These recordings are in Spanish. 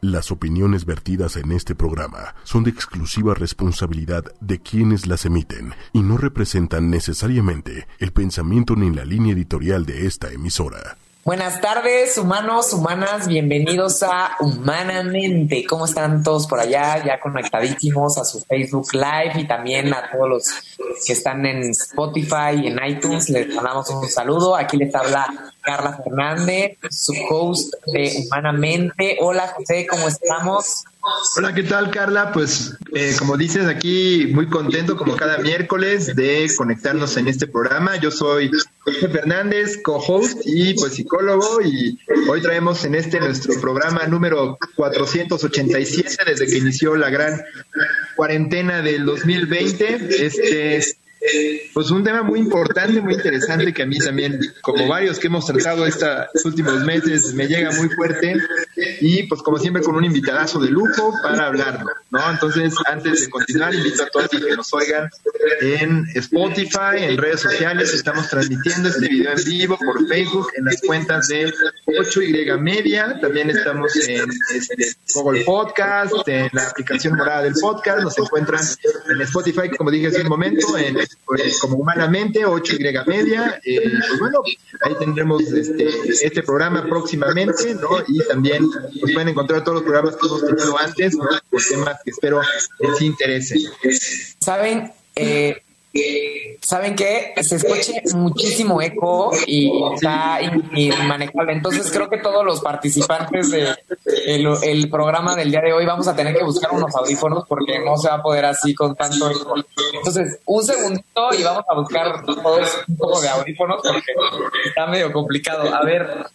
Las opiniones vertidas en este programa son de exclusiva responsabilidad de quienes las emiten y no representan necesariamente el pensamiento ni la línea editorial de esta emisora. Buenas tardes, humanos, humanas, bienvenidos a Humanamente. ¿Cómo están todos por allá? Ya conectadísimos a su Facebook Live y también a todos los que están en Spotify y en iTunes. Les mandamos un saludo. Aquí les habla Carla Fernández, su host de Humanamente. Hola José, ¿cómo estamos? Hola, ¿qué tal Carla? Pues eh, como dices aquí, muy contento como cada miércoles de conectarnos en este programa. Yo soy José Fernández, co-host y pues psicólogo y hoy traemos en este nuestro programa número 487 desde que inició la gran cuarentena del 2020. Este pues un tema muy importante, muy interesante que a mí también, como varios que hemos tratado estos últimos meses, me llega muy fuerte. Y pues como siempre con un invitadazo de lujo para hablarlo, ¿no? Entonces, antes de continuar, invito a todos que nos oigan en Spotify, en redes sociales, estamos transmitiendo este video en vivo por Facebook, en las cuentas de 8Y Media, también estamos en este, Google Podcast, en la aplicación morada del podcast, nos encuentran en Spotify, como dije hace un momento, en pues, como humanamente, 8Y media. Eh, pues bueno, ahí tendremos este, este programa próximamente, ¿no? Y también pues, pueden encontrar todos los programas que hemos tenido antes. Por temas que espero les interesen. Saben, eh, ¿Saben qué? Se escuche muchísimo eco y está inmanejable. Entonces creo que todos los participantes del de el programa del día de hoy vamos a tener que buscar unos audífonos porque no se va a poder así con tanto eco. Entonces, un segundito y vamos a buscar todos un poco de audífonos porque está medio complicado. A ver,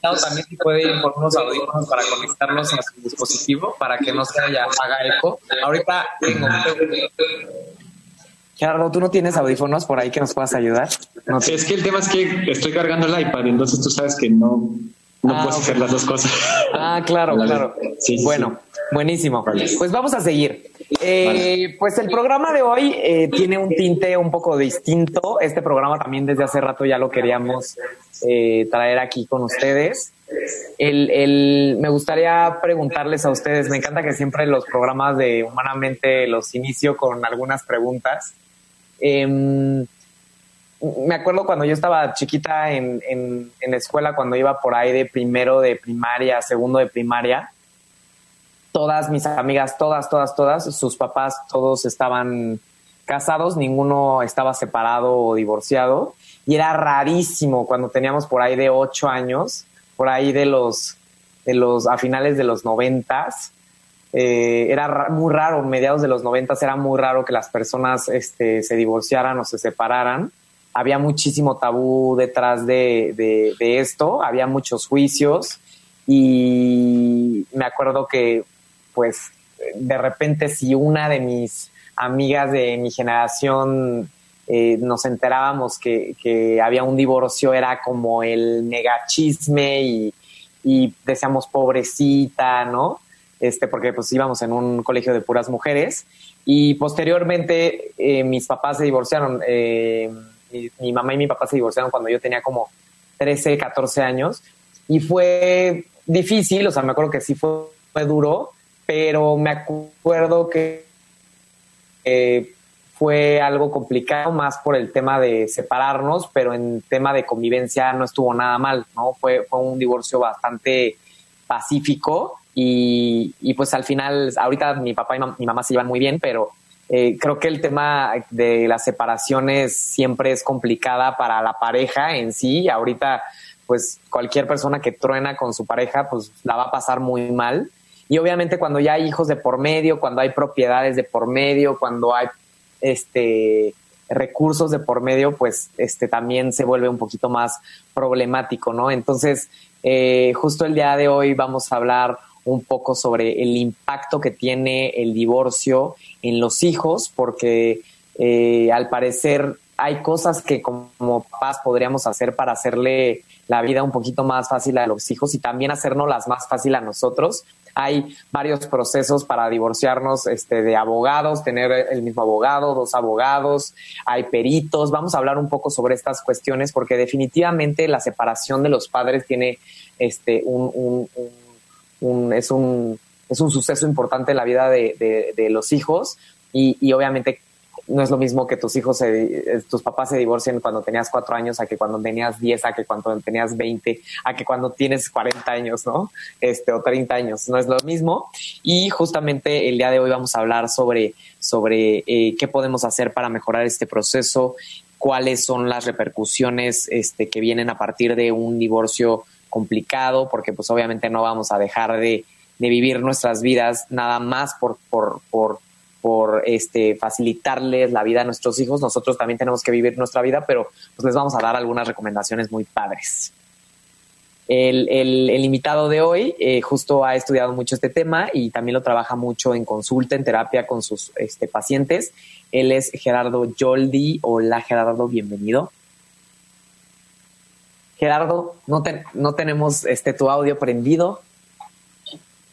también si puede ir por unos audífonos para conectarlos a su dispositivo para que no se haya, haga eco. Ahorita tengo Gerardo, ¿tú no tienes audífonos por ahí que nos puedas ayudar? No Es que el tema es que estoy cargando el iPad, entonces tú sabes que no, no ah, puedes hacer las dos cosas. Ah, claro, claro. Sí, bueno, buenísimo. Pues vamos a seguir. Eh, pues el programa de hoy eh, tiene un tinte un poco distinto. Este programa también desde hace rato ya lo queríamos eh, traer aquí con ustedes. El, el, me gustaría preguntarles a ustedes, me encanta que siempre los programas de Humanamente los inicio con algunas preguntas. Em, me acuerdo cuando yo estaba chiquita en, en, la escuela, cuando iba por ahí de primero de primaria, segundo de primaria, todas mis amigas, todas, todas, todas, sus papás, todos estaban casados, ninguno estaba separado o divorciado. Y era rarísimo cuando teníamos por ahí de ocho años, por ahí de los, de los, a finales de los noventas, eh, era muy raro, mediados de los noventas era muy raro que las personas este, se divorciaran o se separaran. Había muchísimo tabú detrás de, de, esto, había muchos juicios y me acuerdo que pues de repente si una de mis amigas de mi generación eh, nos enterábamos que, que, había un divorcio, era como el megachisme y, y decíamos pobrecita, ¿no? Este, porque pues íbamos en un colegio de puras mujeres. Y posteriormente eh, mis papás se divorciaron, eh, mi, mamá y mi papá se divorciaron cuando yo tenía como 13, 14 años. Y fue difícil, o sea, me acuerdo que sí fue, duro, pero me acuerdo que fue algo complicado más por el tema de separarnos, pero en tema de convivencia no estuvo nada mal, ¿no? Fue, fue un divorcio bastante pacífico y, pues al final, ahorita mi papá y mi mamá se llevan muy bien, pero eh, creo que el tema de las separaciones siempre es complicada para la pareja en sí. Ahorita, pues cualquier persona que truena con su pareja, pues la va a pasar muy mal. Y obviamente cuando ya hay hijos de por medio, cuando hay propiedades de por medio, cuando hay este recursos de por medio, pues este también se vuelve un poquito más problemático, ¿no? Entonces, eh, justo el día de hoy vamos a hablar un poco sobre el impacto que tiene el divorcio en los hijos, porque eh, al parecer hay cosas que como papás podríamos hacer para hacerle la vida un poquito más fácil a los hijos y también hacernos las más fácil a nosotros. Hay varios procesos para divorciarnos este, de abogados, tener el mismo abogado, dos abogados, hay peritos. Vamos a hablar un poco sobre estas cuestiones porque definitivamente la separación de los padres tiene este, un un, es un, es un suceso importante en la vida de, de, los hijos y, y, obviamente no es lo mismo que tus hijos, se, tus papás se divorcien cuando tenías cuatro años a que cuando tenías diez, a que cuando tenías veinte, a que cuando tienes cuarenta años, ¿no? Este, o treinta años, no es lo mismo. Y justamente el día de hoy vamos a hablar sobre, sobre eh, qué podemos hacer para mejorar este proceso, cuáles son las repercusiones este, que vienen a partir de un divorcio complicado, porque pues obviamente no vamos a dejar de, de vivir nuestras vidas nada más por, por, por este, facilitarles la vida a nuestros hijos. Nosotros también tenemos que vivir nuestra vida, pero pues les vamos a dar algunas recomendaciones muy padres. El, el, invitado de hoy eh, justo ha estudiado mucho este tema y también lo trabaja mucho en consulta, en terapia con sus este, pacientes. Él es Gerardo Yoldi. Hola Gerardo, bienvenido. Gerardo, no, no tenemos este, tu audio prendido.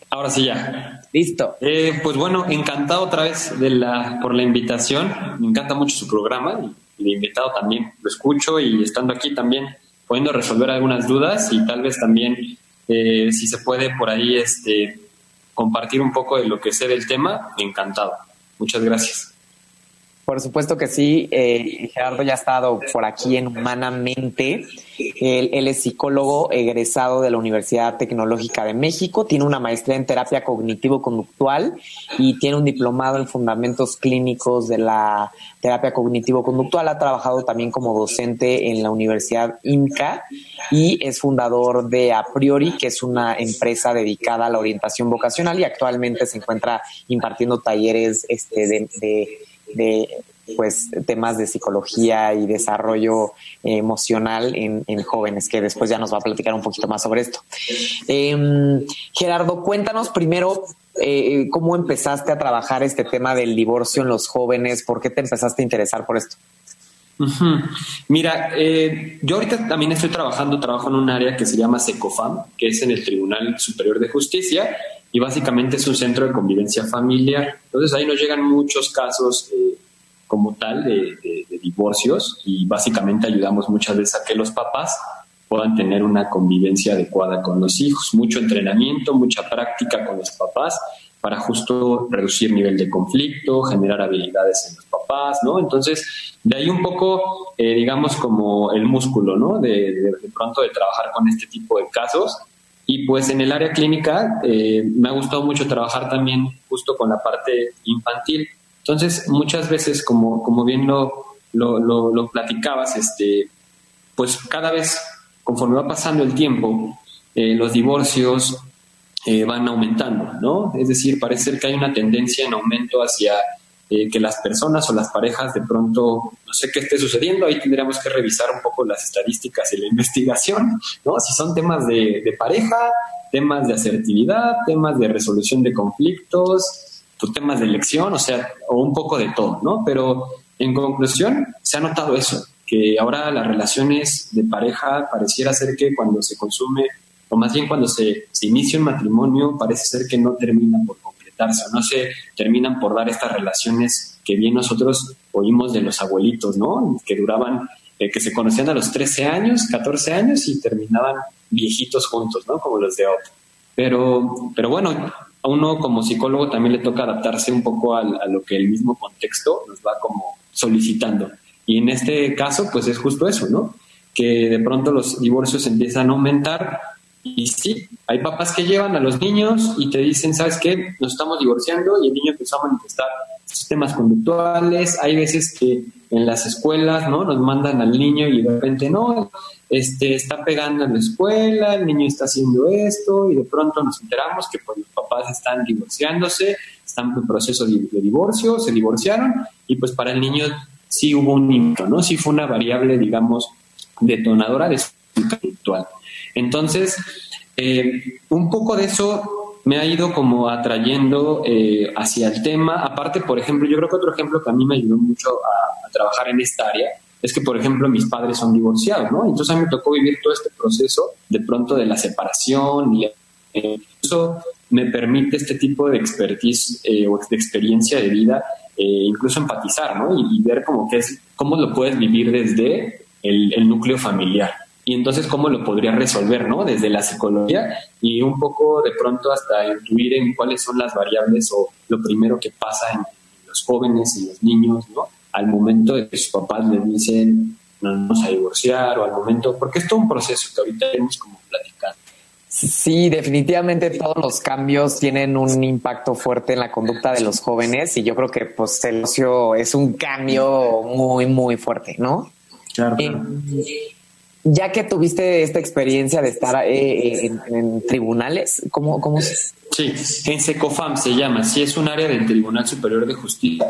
Ahora sí ya. Listo. Eh, pues bueno, encantado otra vez de la, por la invitación. Me encanta mucho su programa y, de invitado también lo escucho y estando aquí también pudiendo resolver algunas dudas y tal vez también eh, si se puede por ahí este compartir un poco de lo que sé del tema, encantado. Muchas gracias. Por supuesto que sí. Eh, Gerardo ya ha estado por aquí en Humanamente. Él, es psicólogo egresado de la Universidad Tecnológica de México. Tiene una maestría en terapia cognitivo-conductual y tiene un diplomado en fundamentos clínicos de la terapia cognitivo-conductual. Ha trabajado también como docente en la Universidad INCA y es fundador de A Priori, que es una empresa dedicada a la orientación vocacional y actualmente se encuentra impartiendo talleres este, de pues temas de psicología y desarrollo emocional en, jóvenes, que después ya nos va a platicar un poquito más sobre esto. Em, Gerardo, cuéntanos primero eh, cómo empezaste a trabajar este tema del divorcio en los jóvenes, por qué te empezaste a interesar por esto. Mira, eh, yo ahorita también estoy trabajando, trabajo en un área que se llama SECOFAM, que es en el Tribunal Superior de Justicia, y básicamente es un centro de convivencia familiar. Entonces ahí nos llegan muchos casos eh, como tal de, divorcios y básicamente ayudamos muchas veces a que los papás puedan tener una convivencia adecuada con los hijos, mucho entrenamiento, mucha práctica con los papás para justo reducir nivel de conflicto, generar habilidades en los papás, ¿no? Entonces, de ahí un poco, eh, digamos, como el músculo, ¿no? De, de, pronto de trabajar con este tipo de casos y pues en el área clínica eh, me ha gustado mucho trabajar también justo con la parte infantil. Entonces, muchas veces, como, como bien lo, lo, platicabas, este, pues cada vez, conforme va pasando el tiempo, eh, los divorcios eh, van aumentando, ¿no? Es decir, parece ser que hay una tendencia en aumento hacia eh, que las personas o las parejas de pronto, no sé qué esté sucediendo, ahí tendríamos que revisar un poco las estadísticas y la investigación, ¿no? Si son temas de, pareja, temas de asertividad, temas de resolución de conflictos, pues temas de elección, o sea, o un poco de todo, ¿no? Pero en conclusión, se ha notado eso, que ahora las relaciones de pareja pareciera ser que cuando se consume, o más bien cuando se, inicia un matrimonio, parece ser que no termina por no se terminan por dar estas relaciones que bien nosotros oímos de los abuelitos, ¿no? Que duraban, eh, que se conocían a los 13 años, 14 años y terminaban viejitos juntos, ¿no? Como los de hoy. Pero, pero bueno, a uno como psicólogo también le toca adaptarse un poco a lo que el mismo contexto nos va como solicitando. Y en este caso, pues es justo eso, ¿no? Que de pronto los divorcios empiezan a aumentar y sí, hay papás que llevan a los niños y te dicen, ¿sabes qué? Nos estamos divorciando y el niño empezó a manifestar sistemas conductuales. Hay veces que en las escuelas, ¿no? Nos mandan al niño y de repente, no, este, está pegando en la escuela, el niño está haciendo esto y de pronto nos enteramos que pues, los papás están divorciándose, están en proceso de, divorcio, se divorciaron y pues para el niño sí hubo un impacto, ¿no? Sí fue una variable, digamos, detonadora de su conductual. Entonces, eh, un poco de eso me ha ido como atrayendo eh, hacia el tema. Aparte, por ejemplo, yo creo que otro ejemplo que a mí me ayudó mucho a, trabajar en esta área es que, por ejemplo, mis padres son divorciados, ¿no? Entonces a mí me tocó vivir todo este proceso de pronto de la separación y eh, eso me permite este tipo de expertise o de experiencia de vida, incluso empatizar, ¿no? Y, ver cómo, que es, cómo lo puedes vivir desde el núcleo familiar. Y entonces cómo lo podría resolver, ¿no? Desde la psicología y un poco de pronto hasta intuir en cuáles son las variables o lo primero que pasa en los jóvenes y los niños, ¿no? Al momento de que sus papás les dicen, nos vamos a divorciar o al momento, porque es todo un proceso que ahorita hemos como platicado. Sí, definitivamente todos los cambios tienen un impacto fuerte en la conducta de los jóvenes y yo creo que pues el ocio es un cambio muy, muy fuerte, ¿no? Claro. Eh, ya que tuviste esta experiencia de estar eh, en, tribunales, ¿cómo, cómo se...? Sí, en SECOFAM se llama, sí es un área del Tribunal Superior de Justicia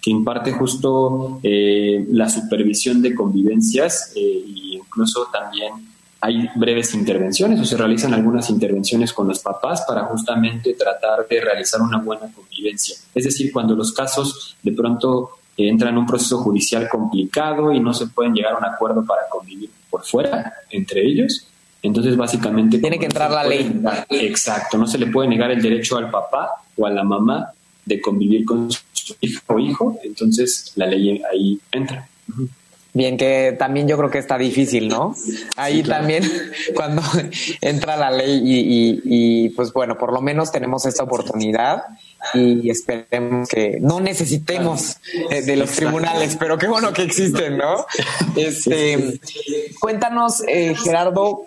que imparte justo eh, la supervisión de convivencias e incluso también hay breves intervenciones o se realizan algunas intervenciones con los papás para justamente tratar de realizar una buena convivencia. Es decir, cuando los casos de pronto entran en un proceso judicial complicado y no se pueden llegar a un acuerdo para convivir por fuera entre ellos, entonces básicamente... Tiene que entrar la ley. exacto, no se le puede negar el derecho al papá o a la mamá de convivir con su hijo o hijo, entonces la ley ahí entra. Bien, que también yo creo que está difícil, ¿no? Ahí también cuando entra la ley y, y, pues bueno, por lo menos tenemos esta oportunidad y esperemos que no necesitemos eh, de los tribunales, pero qué bueno que existen, ¿no? Este, cuéntanos, eh, Gerardo,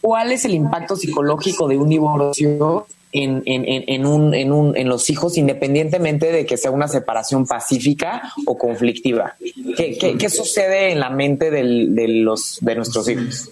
¿cuál es el impacto psicológico de un divorcio en, en, en, un, en, un, en los hijos independientemente de que sea una separación pacífica o conflictiva. ¿Qué, qué, sucede en la mente del, de, los, de nuestros hijos?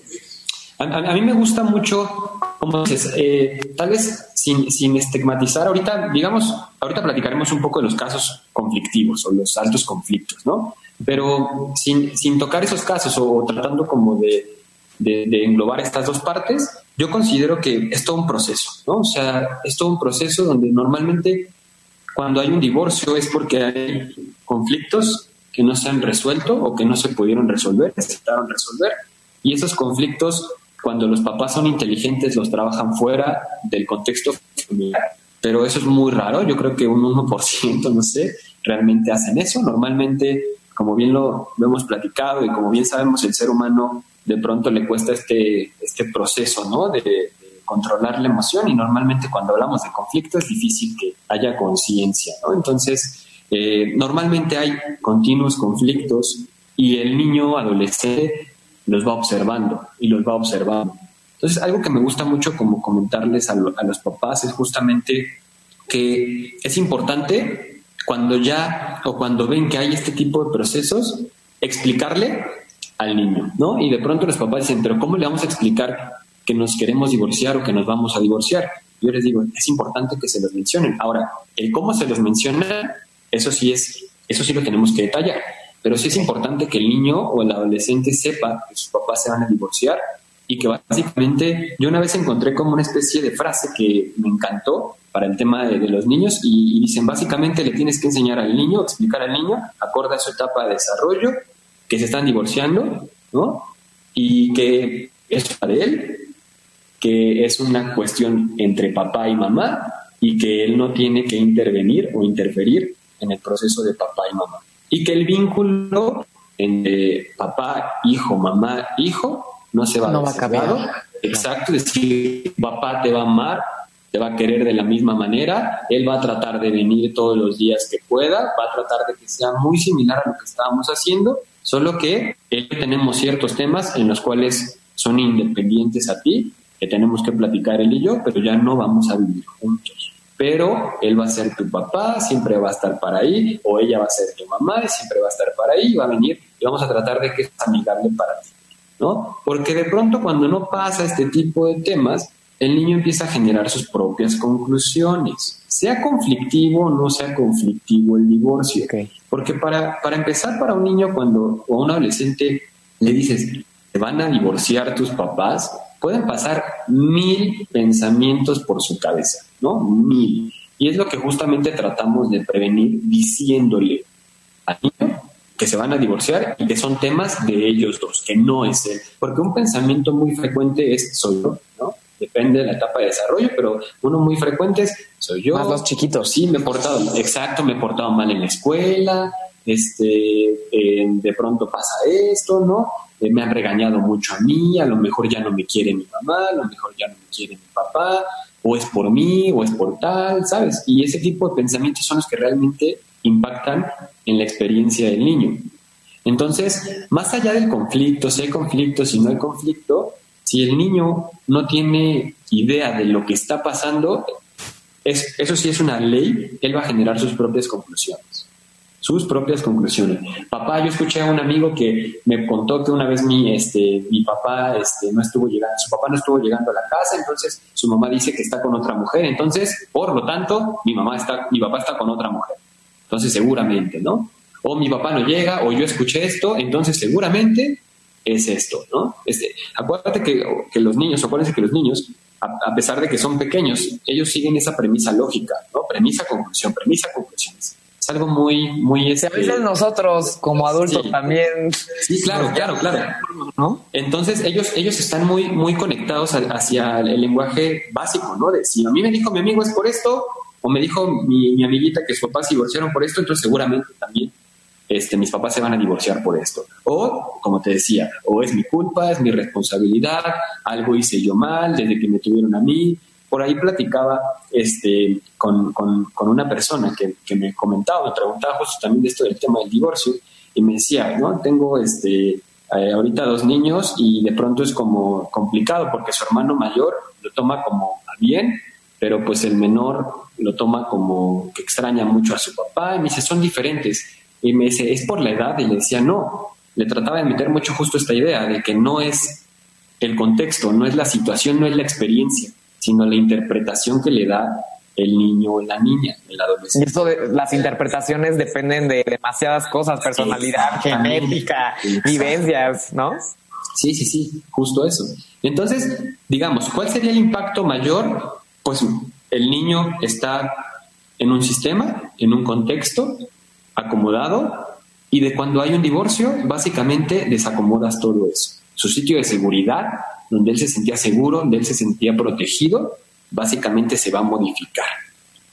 A, mí me gusta mucho, como dices, eh, tal vez sin, sin, estigmatizar, ahorita, digamos, ahorita platicaremos un poco de los casos conflictivos o los altos conflictos, ¿no? Pero sin, sin tocar esos casos o, tratando como de, de, englobar estas dos partes, yo considero que es todo un proceso, ¿no? O sea, es todo un proceso donde normalmente cuando hay un divorcio es porque hay conflictos que no se han resuelto o que no se pudieron resolver, necesitaron resolver. Y esos conflictos, cuando los papás son inteligentes, los trabajan fuera del contexto familiar. Pero eso es muy raro, yo creo que un 1%, no sé, realmente hacen eso. Normalmente, como bien lo, lo hemos platicado y como bien sabemos, el ser humano de pronto le cuesta este, este proceso, ¿no? De, controlar la emoción y normalmente cuando hablamos de conflicto es difícil que haya conciencia, ¿no? Entonces, eh, normalmente hay continuos conflictos y el niño adolescente los va observando y los va observando. Entonces, algo que me gusta mucho como comentarles a, los papás es justamente que es importante cuando ya o cuando ven que hay este tipo de procesos, explicarle al niño, ¿no? Y de pronto los papás dicen, pero ¿cómo le vamos a explicar que nos queremos divorciar o que nos vamos a divorciar? Yo les digo, es importante que se los mencionen. Ahora, el cómo se los menciona, eso sí es, eso sí lo tenemos que detallar. Pero sí es importante que el niño o el adolescente sepa que sus papás se van a divorciar y que básicamente yo una vez encontré como una especie de frase que me encantó para el tema de, los niños y, y, dicen básicamente le tienes que enseñar al niño, explicar al niño, acorde a su etapa de desarrollo, que se están divorciando, ¿no? Y que es para él, que es una cuestión entre papá y mamá y que él no tiene que intervenir o interferir en el proceso de papá y mamá. Y que el vínculo entre papá, hijo, mamá, hijo no se va, no va a cambiar. Exacto, es decir, papá te va a amar, te va a querer de la misma manera, él va a tratar de venir todos los días que pueda, va a tratar de que sea muy similar a lo que estábamos haciendo Solo que tenemos ciertos temas en los cuales son independientes a ti, que tenemos que platicar él y yo, pero ya no vamos a vivir juntos. Pero él va a ser tu papá, siempre va a estar para ahí, o ella va a ser tu mamá y siempre va a estar para ahí, va a venir y vamos a tratar de que es amigable para ti, ¿no? Porque de pronto cuando no pasa este tipo de temas, el niño empieza a generar sus propias conclusiones sea conflictivo o no sea conflictivo el divorcio. Porque para, para empezar, para un niño cuando o a un adolescente le dices, te van a divorciar tus papás, pueden pasar mil pensamientos por su cabeza, ¿no? Mil. Y es lo que justamente tratamos de prevenir diciéndole al niño que se van a divorciar y que son temas de ellos dos, que no es él. Porque un pensamiento muy frecuente es soy yo, ¿no? depende de la etapa de desarrollo, pero uno muy frecuente es, soy yo. Más los chiquitos. Sí, me he portado, exacto, me he portado mal en la escuela, este, eh, de pronto pasa esto, ¿no? Eh, me han regañado mucho a mí, a lo mejor ya no me quiere mi mamá, a lo mejor ya no me quiere mi papá, o es por mí, o es por tal, ¿sabes? Y ese tipo de pensamientos son los que realmente impactan en la experiencia del niño. Entonces, más allá del conflicto, si hay conflicto, si no hay conflicto, si el niño no tiene idea de lo que está pasando, es, eso sí es una ley, él va a generar sus propias conclusiones sus propias conclusiones. Papá, yo escuché a un amigo que me contó que una vez mi, este, mi papá este, no estuvo llegando, su papá no estuvo llegando a la casa, entonces su mamá dice que está con otra mujer, entonces, por lo tanto, mi mamá está, mi papá está con otra mujer. Entonces, seguramente, ¿no? O mi papá no llega, o yo escuché esto, entonces seguramente es esto, ¿no? Este, acuérdate que, que los niños, acuérdense que los niños, a, pesar de que son pequeños, ellos siguen esa premisa lógica, ¿no? Premisa, conclusión, premisa, conclusiones es algo muy, muy... Este, a veces nosotros como adultos también... Sí, claro, claro, claro. ¿no? Entonces ellos, ellos están muy, muy conectados hacia el lenguaje básico, ¿no? De si a mí me dijo mi amigo es por esto, o me dijo mi, mi amiguita que sus papás se divorciaron por esto, entonces seguramente también este, mis papás se van a divorciar por esto. O, como te decía, o es mi culpa, es mi responsabilidad, algo hice yo mal desde que me tuvieron a mí, por ahí platicaba este, con, una persona que, me comentaba, me preguntaba justo también de esto del tema del divorcio, y me decía, ¿no? Tengo este, eh, ahorita dos niños y de pronto es como complicado porque su hermano mayor lo toma como bien, pero pues el menor lo toma como que extraña mucho a su papá y me dice, son diferentes. Y me dice, ¿es por la edad? Y le decía, no, le trataba de meter mucho justo esta idea de que no es el contexto, no es la situación, no es la experiencia sino la interpretación que le da el niño o la niña, el adolescente. Y eso de, las interpretaciones dependen de demasiadas cosas, personalidad, genética, vivencias, ¿no? Sí, sí, sí, justo eso. Entonces, digamos, ¿cuál sería el impacto mayor? Pues el niño está en un sistema, en un contexto, acomodado, y de cuando hay un divorcio, básicamente desacomodas todo eso. Su sitio de seguridad donde él se sentía seguro, donde él se sentía protegido, básicamente se va a modificar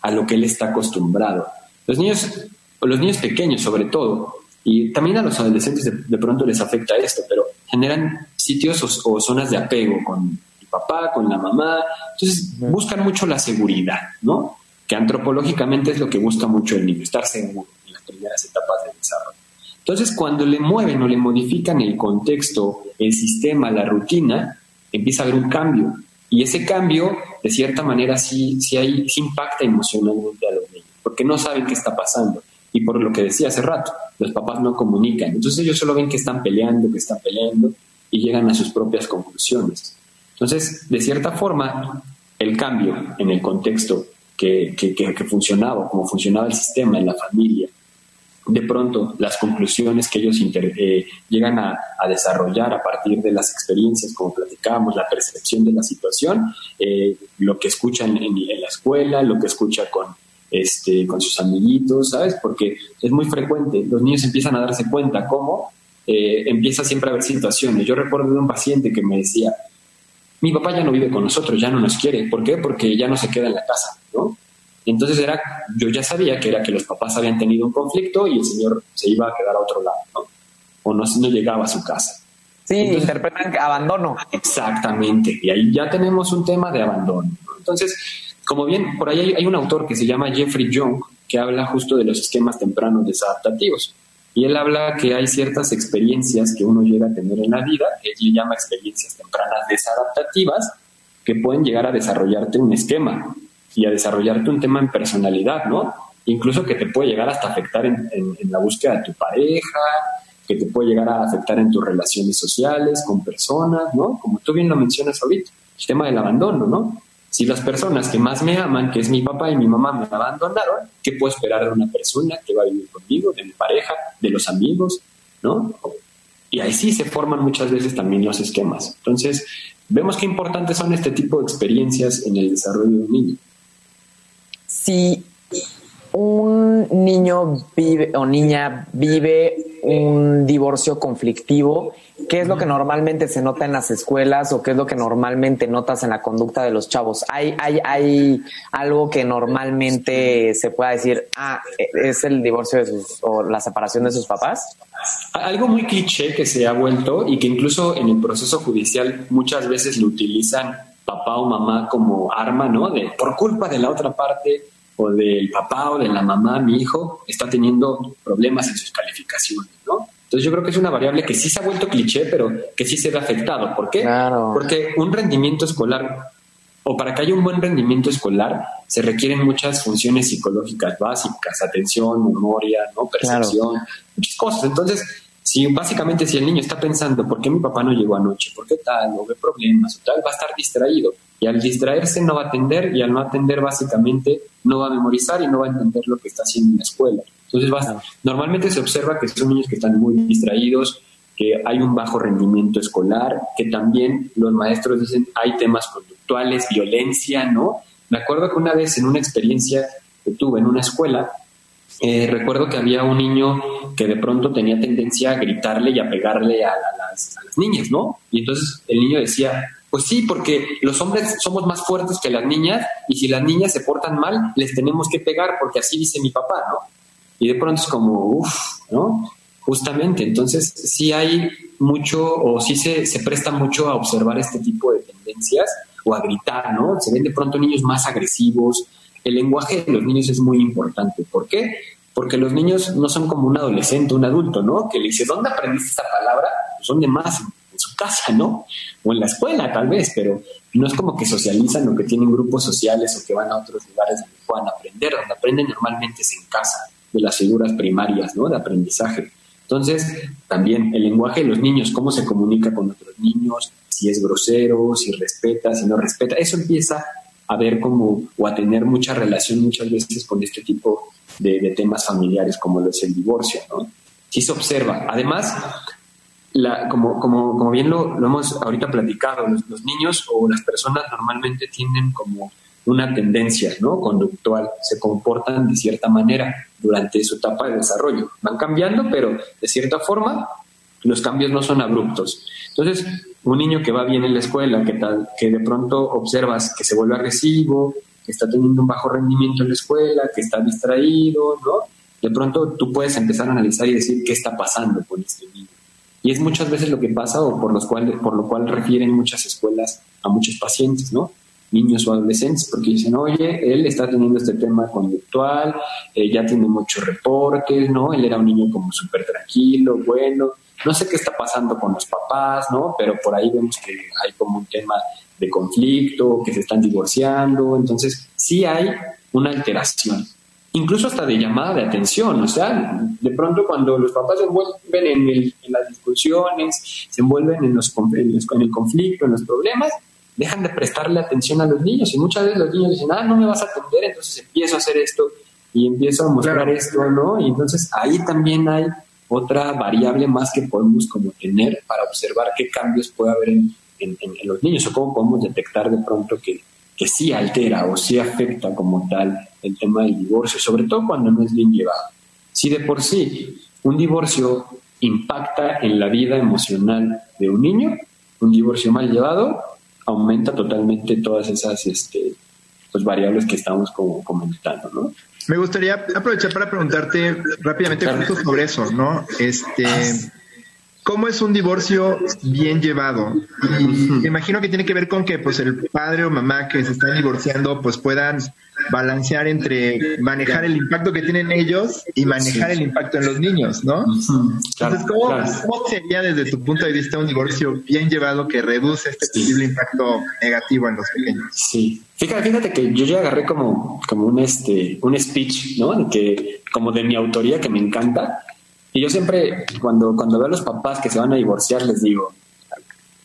a lo que él está acostumbrado. Los niños, los niños pequeños sobre todo, y también a los adolescentes de, pronto les afecta esto, pero generan sitios o, zonas de apego con el papá, con la mamá, entonces buscan mucho la seguridad, ¿no? Que antropológicamente es lo que busca mucho el niño, estar seguro en las primeras etapas del desarrollo. Entonces, cuando le mueven o le modifican el contexto, el sistema, la rutina, empieza a haber un cambio. Y ese cambio, de cierta manera, sí, sí, hay, impacta emocionalmente a los niños, porque no saben qué está pasando. Y por lo que decía hace rato, los papás no comunican. Entonces ellos solo ven que están peleando, que están peleando, y llegan a sus propias conclusiones. Entonces, de cierta forma, el cambio en el contexto que, que, que funcionaba, como funcionaba el sistema en la familia, de pronto las conclusiones que ellos eh, llegan a, desarrollar a partir de las experiencias, como platicábamos, la percepción de la situación, eh, lo que escuchan en, la escuela, lo que escucha con, este, con sus amiguitos, ¿sabes? Porque es muy frecuente, los niños empiezan a darse cuenta cómo eh, empieza siempre a haber situaciones. Yo recuerdo de un paciente que me decía, mi papá ya no vive con nosotros, ya no nos quiere. ¿Por qué? Porque ya no se queda en la casa, ¿no? Entonces era, yo ya sabía que era que los papás habían tenido un conflicto y el señor se iba a quedar a otro lado, ¿no? O no, no llegaba a su casa. Sí, interpretan abandono. Exactamente, y ahí ya tenemos un tema de abandono. Entonces, como bien, por ahí hay, un autor que se llama Jeffrey Young que habla justo de los esquemas tempranos desadaptativos. Y él habla que hay ciertas experiencias que uno llega a tener en la vida, que él le llama experiencias tempranas desadaptativas, que pueden llegar a desarrollarte un esquema y a desarrollarte un tema en personalidad, ¿no? Incluso que te puede llegar hasta afectar en, la búsqueda de tu pareja, que te puede llegar a afectar en tus relaciones sociales con personas, ¿no? Como tú bien lo mencionas ahorita, el tema del abandono, ¿no? Si las personas que más me aman, que es mi papá y mi mamá, me abandonaron, ¿qué puedo esperar de una persona que va a vivir conmigo, de mi pareja, de los amigos, ¿no? Y ahí sí se forman muchas veces también los esquemas. Entonces, vemos qué importantes son este tipo de experiencias en el desarrollo de un niño si un niño vive o niña vive un divorcio conflictivo, ¿qué es lo que normalmente se nota en las escuelas o qué es lo que normalmente notas en la conducta de los chavos? ¿Hay, hay, hay algo que normalmente se pueda decir, ah, es el divorcio de sus, o la separación de sus papás? Algo muy cliché que se ha vuelto y que incluso en el proceso judicial muchas veces lo utilizan papá o mamá como arma, ¿no? De por culpa de la otra parte o del papá o de la mamá, mi hijo está teniendo problemas en sus calificaciones, ¿no? Entonces yo creo que es una variable que sí se ha vuelto cliché, pero que sí se ve afectado. ¿Por qué? Porque un rendimiento escolar, o para que haya un buen rendimiento escolar, se requieren muchas funciones psicológicas básicas, atención, memoria, ¿no? percepción, muchas cosas. Entonces, si básicamente si el niño está pensando, ¿por qué mi papá no llegó anoche? ¿Por qué tal? ¿O ve problemas? O tal, va a estar distraído. Y al distraerse no va a atender y al no atender básicamente no va a memorizar y no va a entender lo que está haciendo en la escuela. Entonces, va, normalmente se observa que son niños que están muy distraídos, que hay un bajo rendimiento escolar, que también los maestros dicen hay temas conductuales, violencia, ¿no? Me acuerdo que una vez en una experiencia que tuve en una escuela, eh, recuerdo que había un niño que de pronto tenía tendencia a gritarle y a pegarle a, las, niñas, ¿no? Y entonces el niño decía, pues sí, porque los hombres somos más fuertes que las niñas y si las niñas se portan mal, les tenemos que pegar porque así dice mi papá, ¿no? Y de pronto es como, uff, ¿no? Justamente, entonces sí hay mucho o sí se, se presta mucho a observar este tipo de tendencias o a gritar, ¿no? Se ven de pronto niños más agresivos. El lenguaje de los niños es muy importante. ¿Por qué? Porque los niños no son como un adolescente, un adulto, ¿no? Que le dice, ¿dónde aprendiste esta palabra? Pues son de más en su casa, ¿no? O en la escuela, tal vez, pero no es como que socializan o que tienen grupos sociales o que van a otros lugares donde puedan aprender. Donde aprenden normalmente es en casa, de las figuras primarias, ¿no? De aprendizaje. Entonces, también el lenguaje de los niños, cómo se comunica con otros niños, si es grosero, si respeta, si no respeta, eso empieza a ver como o a tener mucha relación muchas veces con este tipo de, temas familiares como lo es el divorcio, ¿no? Sí se observa. Además, la, como, como, como bien lo, hemos ahorita platicado, los, niños o las personas normalmente tienen como una tendencia ¿no? conductual, se comportan de cierta manera durante su etapa de desarrollo. Van cambiando, pero de cierta forma los cambios no son abruptos. Entonces, un niño que va bien en la escuela, que, tal, que de pronto observas que se vuelve agresivo, que está teniendo un bajo rendimiento en la escuela, que está distraído, ¿no? De pronto tú puedes empezar a analizar y decir qué está pasando con este niño. Y es muchas veces lo que pasa o por, los cual, por lo cual refieren muchas escuelas a muchos pacientes, ¿no? Niños o adolescentes, porque dicen, oye, él está teniendo este tema conductual, eh, ya tiene muchos reportes, ¿no? Él era un niño como súper tranquilo, bueno, no sé qué está pasando con los papás, ¿no? Pero por ahí vemos que hay como un tema de conflicto, que se están divorciando, entonces sí hay una alteración, incluso hasta de llamada de atención, o sea, de pronto cuando los papás se envuelven en, las discusiones, se envuelven en, los, en el conflicto, en los problemas, dejan de prestarle atención a los niños y muchas veces los niños dicen, ah, no me vas a atender, entonces empiezo a hacer esto y empiezo a mostrar esto, ¿no? Y entonces ahí también hay otra variable más que podemos como tener para observar qué cambios puede haber en, en, los niños o cómo podemos detectar de pronto que, que sí altera o sí afecta como tal el tema del divorcio, sobre todo cuando no es bien llevado. Si de por sí un divorcio impacta en la vida emocional de un niño, un divorcio mal llevado aumenta totalmente todas esas este, pues, variables que estamos como comentando, ¿no? Me gustaría aprovechar para preguntarte rápidamente sobre eso, ¿no? Este, ¿Cómo es un divorcio bien llevado? Y me imagino que tiene que ver con que pues el padre o mamá que se están divorciando pues puedan balancear entre manejar el impacto que tienen ellos y manejar el impacto en los niños, ¿no? Entonces, ¿cómo, sería desde tu punto de vista un divorcio bien llevado que reduce este posible impacto negativo en los pequeños? Sí. Fíjate, fíjate que yo ya agarré como, como un este un speech, ¿no? Que, como de mi autoría que me encanta y yo siempre, cuando, cuando veo a los papás que se van a divorciar, les digo,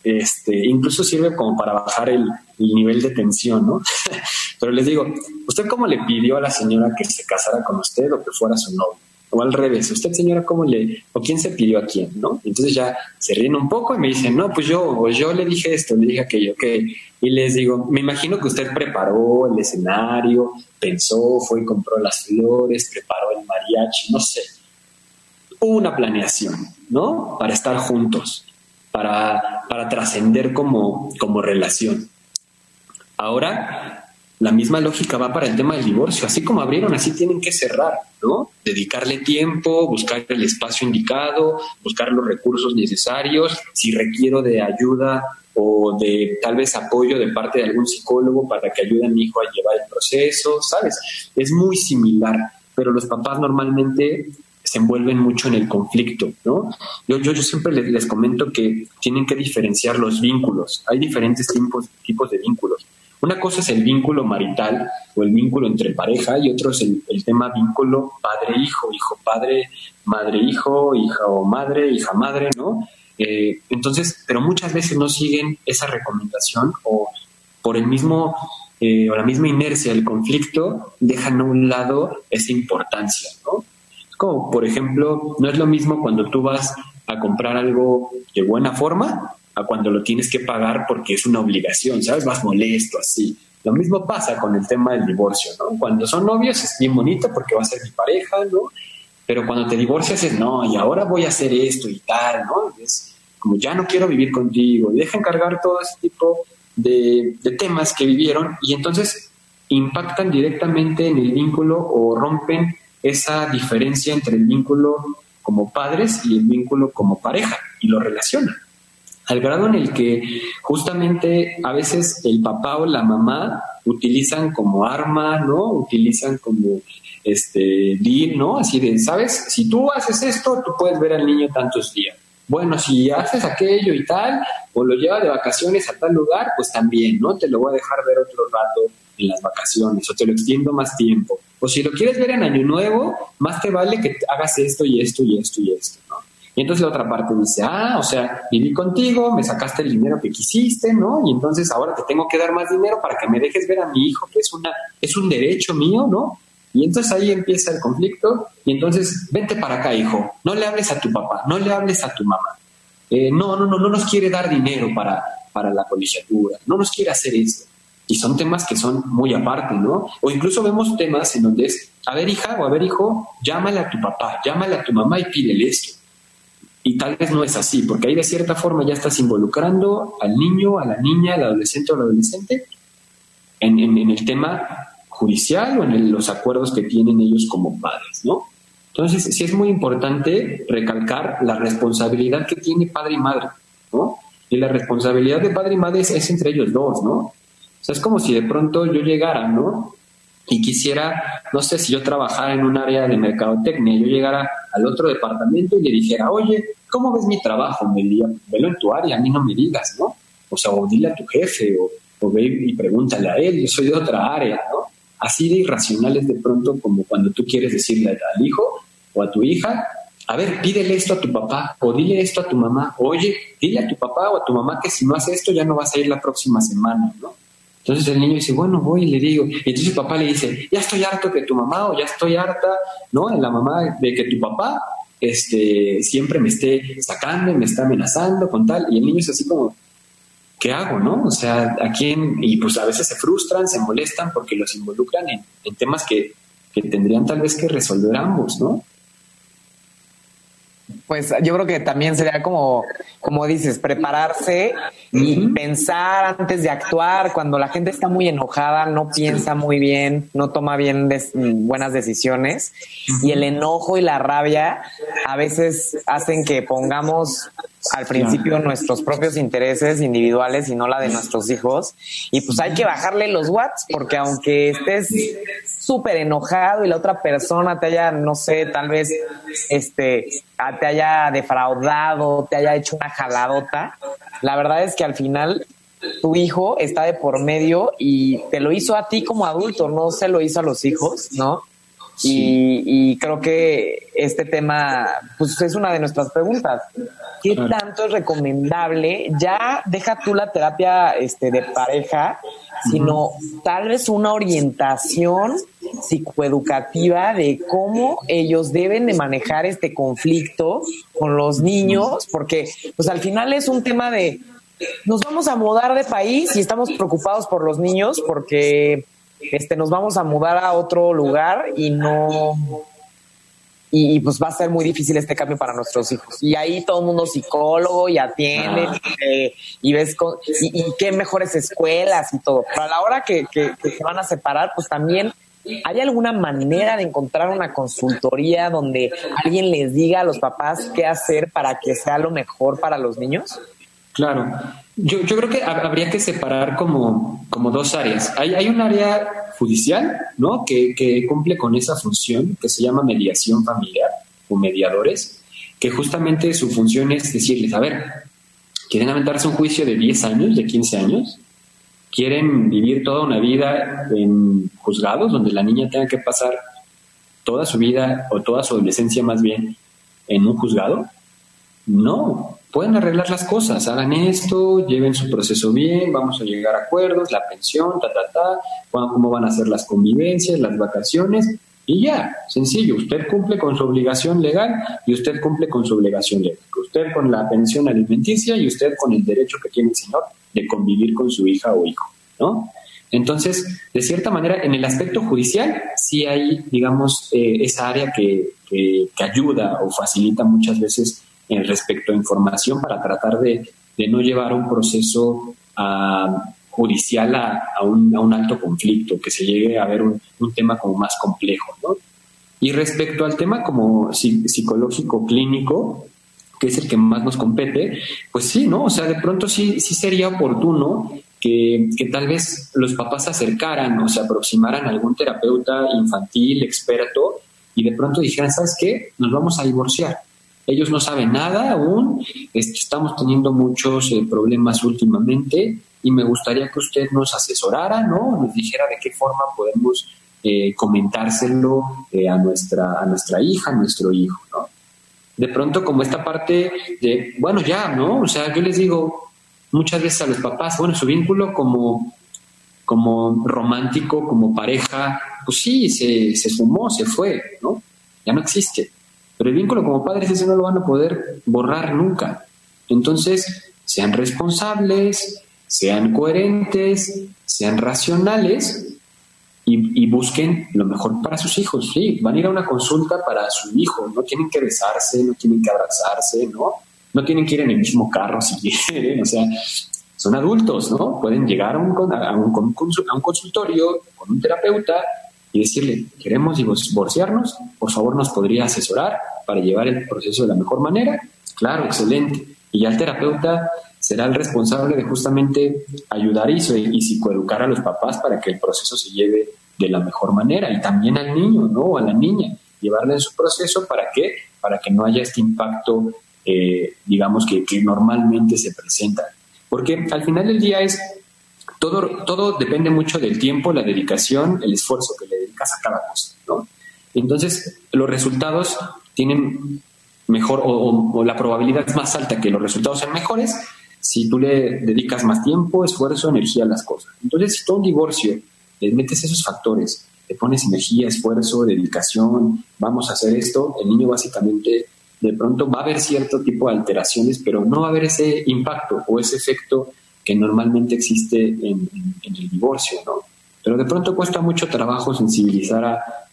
este, incluso sirve como para bajar el, nivel de tensión, ¿no? Pero les digo, ¿usted cómo le pidió a la señora que se casara con usted o que fuera su novio? O al revés, usted señora, ¿cómo le, o quién se pidió a quién, no? Entonces ya se ríen un poco y me dicen, no, pues yo, yo le dije esto, le dije aquello, ok. Y les digo, me imagino que usted preparó el escenario, pensó, fue y compró las flores, preparó el mariachi, no sé. Una planeación, ¿no? Para estar juntos, para, para trascender como, como relación. Ahora, la misma lógica va para el tema del divorcio. Así como abrieron, así tienen que cerrar, ¿no? Dedicarle tiempo, buscar el espacio indicado, buscar los recursos necesarios. Si requiero de ayuda o de tal vez apoyo de parte de algún psicólogo para que ayude a mi hijo a llevar el proceso, ¿sabes? Es muy similar, pero los papás normalmente se envuelven mucho en el conflicto, ¿no? Yo, yo, yo siempre les, comento que tienen que diferenciar los vínculos. Hay diferentes tipos, tipos de vínculos. Una cosa es el vínculo marital o el vínculo entre pareja y otro es el, tema vínculo padre-hijo, hijo-padre, madre-hijo, hija o madre, hija-madre, ¿no? Eh, entonces, pero muchas veces no siguen esa recomendación o por el mismo eh, o la misma inercia del conflicto dejan a un lado esa importancia, ¿no? Como, por ejemplo, no es lo mismo cuando tú vas a comprar algo de buena forma a cuando lo tienes que pagar porque es una obligación, ¿sabes? Más molesto, así. Lo mismo pasa con el tema del divorcio, ¿no? Cuando son novios es bien bonito porque va a ser mi pareja, ¿no? Pero cuando te divorcias es, no, y ahora voy a hacer esto y tal, ¿no? Es como, ya no quiero vivir contigo. Y dejan cargar todo ese tipo de, de temas que vivieron y entonces impactan directamente en el vínculo o rompen esa diferencia entre el vínculo como padres y el vínculo como pareja y lo relacionan al grado en el que justamente a veces el papá o la mamá utilizan como arma, ¿no? Utilizan como este deal, ¿no? Así de, ¿sabes? Si tú haces esto, tú puedes ver al niño tantos días. Bueno, si haces aquello y tal, o lo llevas de vacaciones a tal lugar, pues también, ¿no? Te lo voy a dejar ver otro rato en las vacaciones, o te lo extiendo más tiempo. O si lo quieres ver en Año Nuevo, más te vale que hagas esto y esto y esto y esto, ¿no? Y entonces la otra parte dice, ah, o sea, viví contigo, me sacaste el dinero que quisiste, ¿no? Y entonces ahora te tengo que dar más dinero para que me dejes ver a mi hijo, que es, una, es un derecho mío, ¿no? Y entonces ahí empieza el conflicto y entonces, vente para acá, hijo, no le hables a tu papá, no le hables a tu mamá. Eh, no, no, no, no nos quiere dar dinero para, para la colegiatura, no nos quiere hacer esto. Y son temas que son muy aparte, ¿no? O incluso vemos temas en donde es, a ver hija o a ver hijo, llámale a tu papá, llámale a tu mamá y pídele esto. Y tal vez no es así, porque ahí de cierta forma ya estás involucrando al niño, a la niña, al adolescente o al adolescente en, el tema judicial o en los acuerdos que tienen ellos como padres, ¿no? Entonces, sí es muy importante recalcar la responsabilidad que tiene padre y madre, ¿no? Y la responsabilidad de padre y madre es entre ellos dos, ¿no? O sea, es como si de pronto yo llegara, ¿no? y quisiera, no sé, si yo trabajara en un área de mercadotecnia, yo llegara al otro departamento y le dijera, oye, ¿cómo ves mi trabajo? Me diría, velo en tu área, a mí no me digas, ¿no? O sea, o dile a tu jefe, o, o ve y pregúntale a él, yo soy de otra área, ¿no? Así de irracionales de pronto como cuando tú quieres decirle al hijo o a tu hija, a ver, pídele esto a tu papá, o dile esto a tu mamá, oye, dile a tu papá o a tu mamá que si no hace esto ya no vas a ir la próxima semana, ¿no? Entonces el niño dice, bueno, voy y le digo. Y entonces el papá le dice, ya estoy harto que tu mamá o ya estoy harta, ¿no? La mamá de que tu papá este, siempre me esté sacando, me está amenazando con tal. Y el niño es así como, ¿qué hago, no? O sea, ¿a quién? Y pues a veces se frustran, se molestan porque los involucran en, en temas que, que tendrían tal vez que resolver ambos, ¿no? Pues yo creo que también sería como, como dices, prepararse y pensar antes de actuar. Cuando la gente está muy enojada, no piensa muy bien, no toma bien buenas decisiones. Y el enojo y la rabia a veces hacen que pongamos al principio nuestros propios intereses individuales y no la de nuestros hijos. Y pues hay que bajarle los watts, porque aunque estés súper enojado y la otra persona te haya, no sé, tal vez este, te haya defraudado, te haya hecho una jaladota, la verdad es que al final tu hijo está de por medio y te lo hizo a ti como adulto, no se lo hizo a los hijos, ¿no? Y, creo que este tema pues es una de nuestras preguntas. ¿Qué tanto es recomendable? Ya deja tú la terapia este, de pareja, sino tal vez una orientación psicoeducativa de cómo ellos deben de manejar este conflicto con los niños, porque pues al final es un tema de nos vamos a mudar de país y estamos preocupados por los niños porque este nos vamos a mudar a otro lugar y no y, pues va a ser muy difícil este cambio para nuestros hijos. Y ahí todo el mundo psicólogo y atiende ah. eh, y ves y, qué mejores escuelas y todo. Pero a la hora que, que, se van a separar, pues también ¿Hay alguna manera de encontrar una consultoría donde alguien les diga a los papás qué hacer para que sea lo mejor para los niños? Claro, yo, yo creo que habría que separar como, como dos áreas. Hay, hay un área judicial, ¿no? Que, que cumple con esa función que se llama mediación familiar o mediadores, que justamente su función es decirles, a ver, ¿quieren aventarse un juicio de 10 años, de 15 años? ¿Quieren vivir toda una vida en juzgados donde la niña tenga que pasar toda su vida o toda su adolescencia más bien en un juzgado? No, pueden arreglar las cosas, hagan esto, lleven su proceso bien, vamos a llegar a acuerdos, la pensión, ta, ta, ta, cómo van a ser las convivencias, las vacaciones, y ya, sencillo, usted cumple con su obligación legal y usted cumple con su obligación legal. Usted con la pensión alimenticia y usted con el derecho que tiene el señor de convivir con su hija o hijo, ¿no? Entonces, de cierta manera, en el aspecto judicial, sí hay, digamos, eh, esa área que, que, que ayuda o facilita muchas veces en respecto a información para tratar de, no llevar un proceso judicial a, un, alto conflicto, que se llegue a ver un, tema como más complejo. ¿no? Y respecto al tema como psicológico clínico, que es el que más nos compete, pues sí, ¿no? O sea, de pronto sí, sí sería oportuno que, que, tal vez los papás se acercaran o se aproximaran a algún terapeuta infantil, experto, y de pronto dijeran, ¿sabes qué? Nos vamos a divorciar. Ellos no saben nada aún, estamos teniendo muchos eh, problemas últimamente y me gustaría que usted nos asesorara, ¿no? Nos dijera de qué forma podemos eh, comentárselo eh, a, nuestra, a nuestra hija, a nuestro hijo, ¿no? De pronto como esta parte de, bueno, ya, ¿no? O sea, yo les digo muchas veces a los papás, bueno, su vínculo como, como romántico, como pareja, pues sí, se, se sumó, se fue, ¿no? Ya no existe. Pero el vínculo como padres ese no lo van a poder borrar nunca. Entonces, sean responsables, sean coherentes, sean racionales y, busquen lo mejor para sus hijos. Sí, van a ir a una consulta para su hijo, no tienen que besarse, no tienen que abrazarse, ¿no? No tienen que ir en el mismo carro si quieren, o sea, son adultos, ¿no? Pueden llegar a un, consultorio con un terapeuta y decirle, queremos divorciarnos, por favor nos podría asesorar para llevar el proceso de la mejor manera. Claro, excelente. Y ya el terapeuta será el responsable de justamente ayudar y, y psicoeducar a los papás para que el proceso se lleve de la mejor manera y también al niño, ¿no? O a la niña, llevarle en su proceso para qué? Para que no haya este impacto, eh, digamos, que, que normalmente se presenta. Porque al final del día es todo, todo depende mucho del tiempo, la dedicación, el esfuerzo que le dedicas a cada cosa, ¿no? Entonces, los resultados tienen mejor o, la probabilidad es más alta que los resultados sean mejores si tú le dedicas más tiempo, esfuerzo, energía a las cosas. Entonces, si tú un divorcio le metes esos factores, le pones energía, esfuerzo, dedicación, vamos a hacer esto, el niño básicamente de pronto va a haber cierto tipo de alteraciones, pero no va a haber ese impacto o ese efecto que normalmente existe en, el divorcio, ¿no? Pero de pronto cuesta mucho trabajo sensibilizar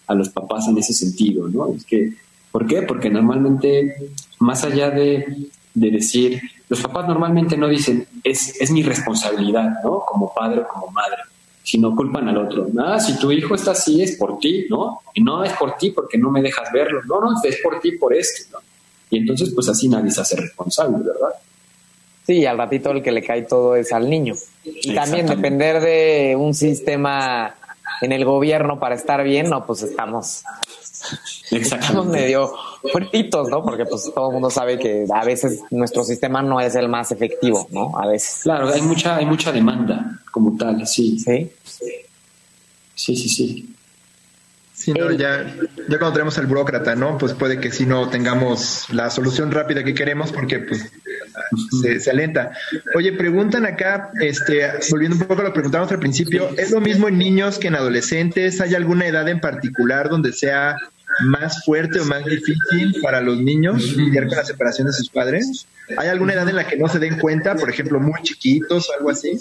a, los papás en ese sentido, ¿no? Es que, ¿por qué? Porque normalmente, más allá de, decir, los papás normalmente no dicen, es, es mi responsabilidad, ¿no? Como padre o como madre, sino culpan al otro. Ah, si tu hijo está así es por ti, ¿no? Y no es por ti porque no me dejas verlo, no, no, es por ti por esto, ¿no? Y entonces, pues así nadie se hace responsable, ¿verdad? Sí, al ratito el que le cae todo es al niño. Y también depender de un sistema en el gobierno para estar bien, no, pues estamos, estamos medio fritos, ¿no? Porque pues todo el mundo sabe que a veces nuestro sistema no es el más efectivo, ¿no? A veces. Claro, hay mucha, hay mucha demanda como tal, sí. Sí. Sí, sí, sí. Sí, no, ya, ya cuando tenemos al burócrata, ¿no? Pues puede que si no tengamos la solución rápida que queremos, porque pues se, se, alenta. Oye, preguntan acá, este, volviendo un poco a lo que preguntamos al principio, ¿es lo mismo en niños que en adolescentes? ¿Hay alguna edad en particular donde sea más fuerte o más difícil para los niños lidiar con la separación de sus padres? ¿Hay alguna edad en la que no se den cuenta, por ejemplo, muy chiquitos o algo así?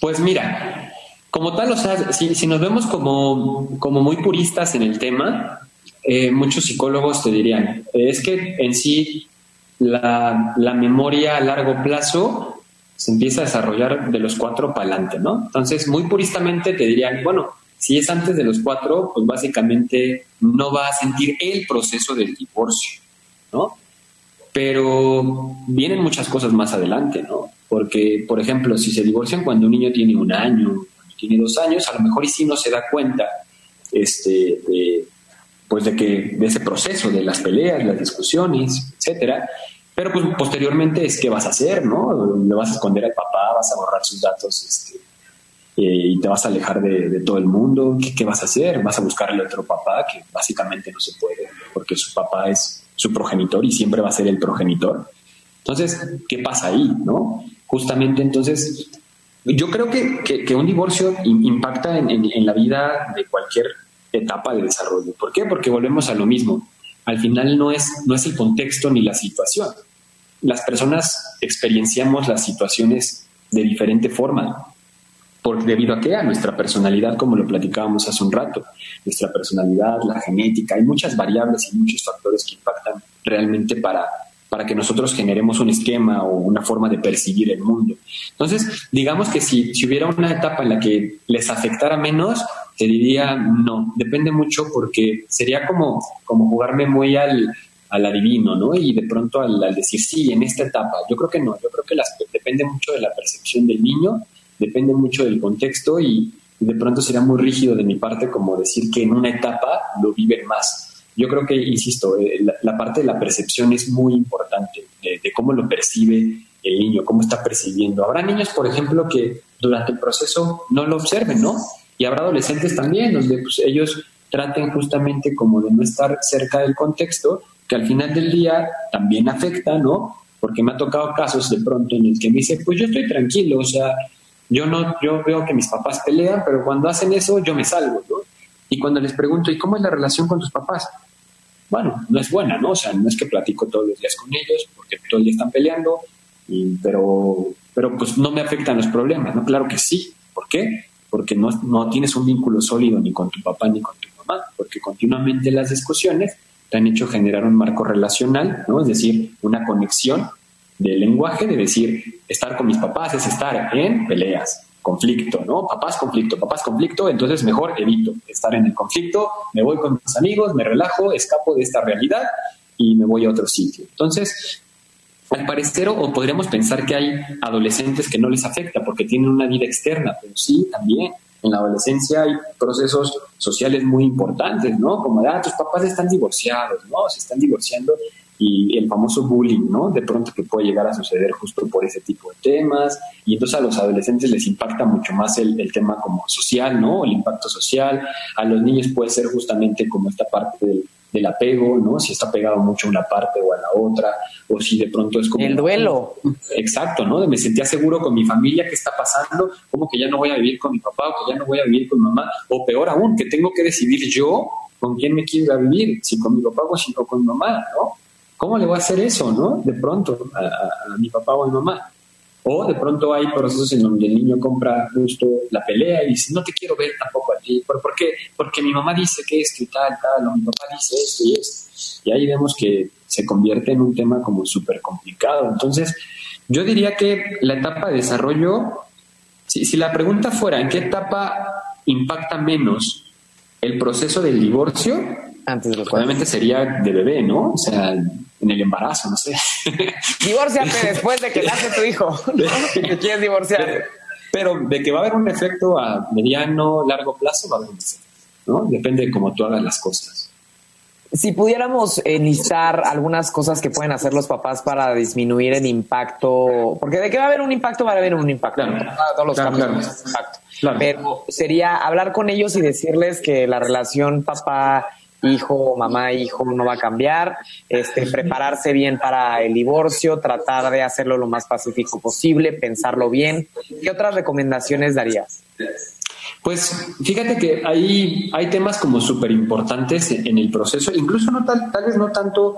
Pues mira, como tal, o sea, si, nos vemos como, como, muy puristas en el tema, eh, muchos psicólogos te dirían, es que en sí la, la, memoria a largo plazo se empieza a desarrollar de los cuatro para adelante, ¿no? Entonces, muy puristamente te dirían, bueno, si es antes de los cuatro, pues básicamente no va a sentir el proceso del divorcio, ¿no? Pero vienen muchas cosas más adelante, ¿no? Porque, por ejemplo, si se divorcian cuando un niño tiene un año, tiene dos años, a lo mejor y sí no se da cuenta este, de, pues de que de ese proceso, de las peleas, las discusiones, etcétera. Pero pues posteriormente es qué vas a hacer, ¿no? Le vas a esconder al papá, vas a borrar sus datos este, eh, y te vas a alejar de, todo el mundo. ¿Qué, ¿Qué, vas a hacer? Vas a buscarle otro papá que básicamente no se puede porque su papá es su progenitor y siempre va a ser el progenitor. Entonces, ¿qué pasa ahí, no? Justamente entonces yo creo que, un divorcio impacta en, la vida de cualquier etapa de desarrollo. ¿Por qué? Porque volvemos a lo mismo. Al final no es, no es el contexto ni la situación. Las personas experienciamos las situaciones de diferente forma. ¿Por, ¿Debido a qué? A nuestra personalidad, como lo platicábamos hace un rato. Nuestra personalidad, la genética, hay muchas variables y muchos factores que impactan realmente para, para que nosotros generemos un esquema o una forma de percibir el mundo. Entonces, digamos que si, si hubiera una etapa en la que les afectara menos, te diría no, depende mucho porque sería como, como jugarme muy al, al adivino, ¿no? Y de pronto al, decir sí, en esta etapa, yo creo que no, yo creo que las, depende mucho de la percepción del niño, depende mucho del contexto y, y de pronto sería muy rígido de mi parte como decir que en una etapa lo viven más yo creo que, insisto, eh, la, parte de la percepción es muy importante, de, cómo lo percibe el niño, cómo está percibiendo. Habrá niños, por ejemplo, que durante el proceso no lo observen, ¿no? Y habrá adolescentes también, donde pues, ellos traten justamente como de no estar cerca del contexto, que al final del día también afecta, ¿no? Porque me ha tocado casos de pronto en el que me dice, pues yo estoy tranquilo, o sea, yo no, yo veo que mis papás pelean, pero cuando hacen eso yo me salgo, ¿no? Y cuando les pregunto, ¿y cómo es la relación con tus papás? Bueno, no es buena, ¿no? O sea, no es que platico todos los días con ellos porque todo el día están peleando, y, pero, pero pues no me afectan los problemas, ¿no? Claro que sí. ¿Por qué? Porque no, no tienes un vínculo sólido ni con tu papá ni con tu mamá, porque continuamente las discusiones te han hecho generar un marco relacional, ¿no? Es decir, una conexión del lenguaje de decir, estar con mis papás es estar en peleas, conflicto, ¿no? Papás conflicto, papás conflicto, entonces mejor evito estar en el conflicto, me voy con mis amigos, me relajo, escapo de esta realidad y me voy a otro sitio. Entonces, al parecer, o podríamos pensar que hay adolescentes que no les afecta porque tienen una vida externa, pero sí, también. En la adolescencia hay procesos sociales muy importantes, ¿no? Como, ah, tus papás están divorciados, ¿no? Se están divorciando y el famoso bullying, ¿no? De pronto que puede llegar a suceder justo por ese tipo de temas. Y entonces a los adolescentes les impacta mucho más el, tema como social, ¿no? El impacto social. A los niños puede ser justamente como esta parte del, del apego, ¿no? Si está pegado mucho a una parte o a la otra, o si de pronto es como... El duelo. Exacto, ¿no? Me sentía seguro con mi familia, ¿qué está pasando? Como que ya no voy a vivir con mi papá o que ya no voy a vivir con mamá, o peor aún, que tengo que decidir yo con quién me quiero ir a vivir, si con mi papá o si con mi mamá, ¿no? ¿Cómo le voy a hacer eso, no? De pronto a, mi papá o a mi mamá. O de pronto hay procesos en donde el niño compra justo la pelea y dice, no te quiero ver tampoco a ti. ¿Por, qué? Porque mi mamá dice que esto y tal, tal, o mi papá dice esto y esto. Y ahí vemos que se convierte en un tema como súper complicado. Entonces, yo diría que la etapa de desarrollo, si la pregunta fuera, ¿en qué etapa impacta menos el proceso del divorcio? Antes de Obviamente sería de bebé, ¿no? O sea, en el embarazo, no sé. Divórciate después de que nace tu hijo, que quieres divorciar. Pero, de que va a haber un efecto a mediano, largo plazo, va a haber un efecto, ¿no? Depende de cómo tú hagas las cosas. Si pudiéramos enlistar algunas cosas que pueden hacer los papás para disminuir el impacto, porque de que va a haber un impacto, va a haber un impacto. Claro, todos los Pero sería hablar con ellos y decirles que la relación papá hijo, mamá, hijo, no va a cambiar, este, prepararse bien para el divorcio, tratar de hacerlo lo más pacífico posible, pensarlo bien. ¿Qué otras recomendaciones darías? Pues fíjate que hay, hay temas como súper importantes en el proceso, incluso no tal, tal vez no tanto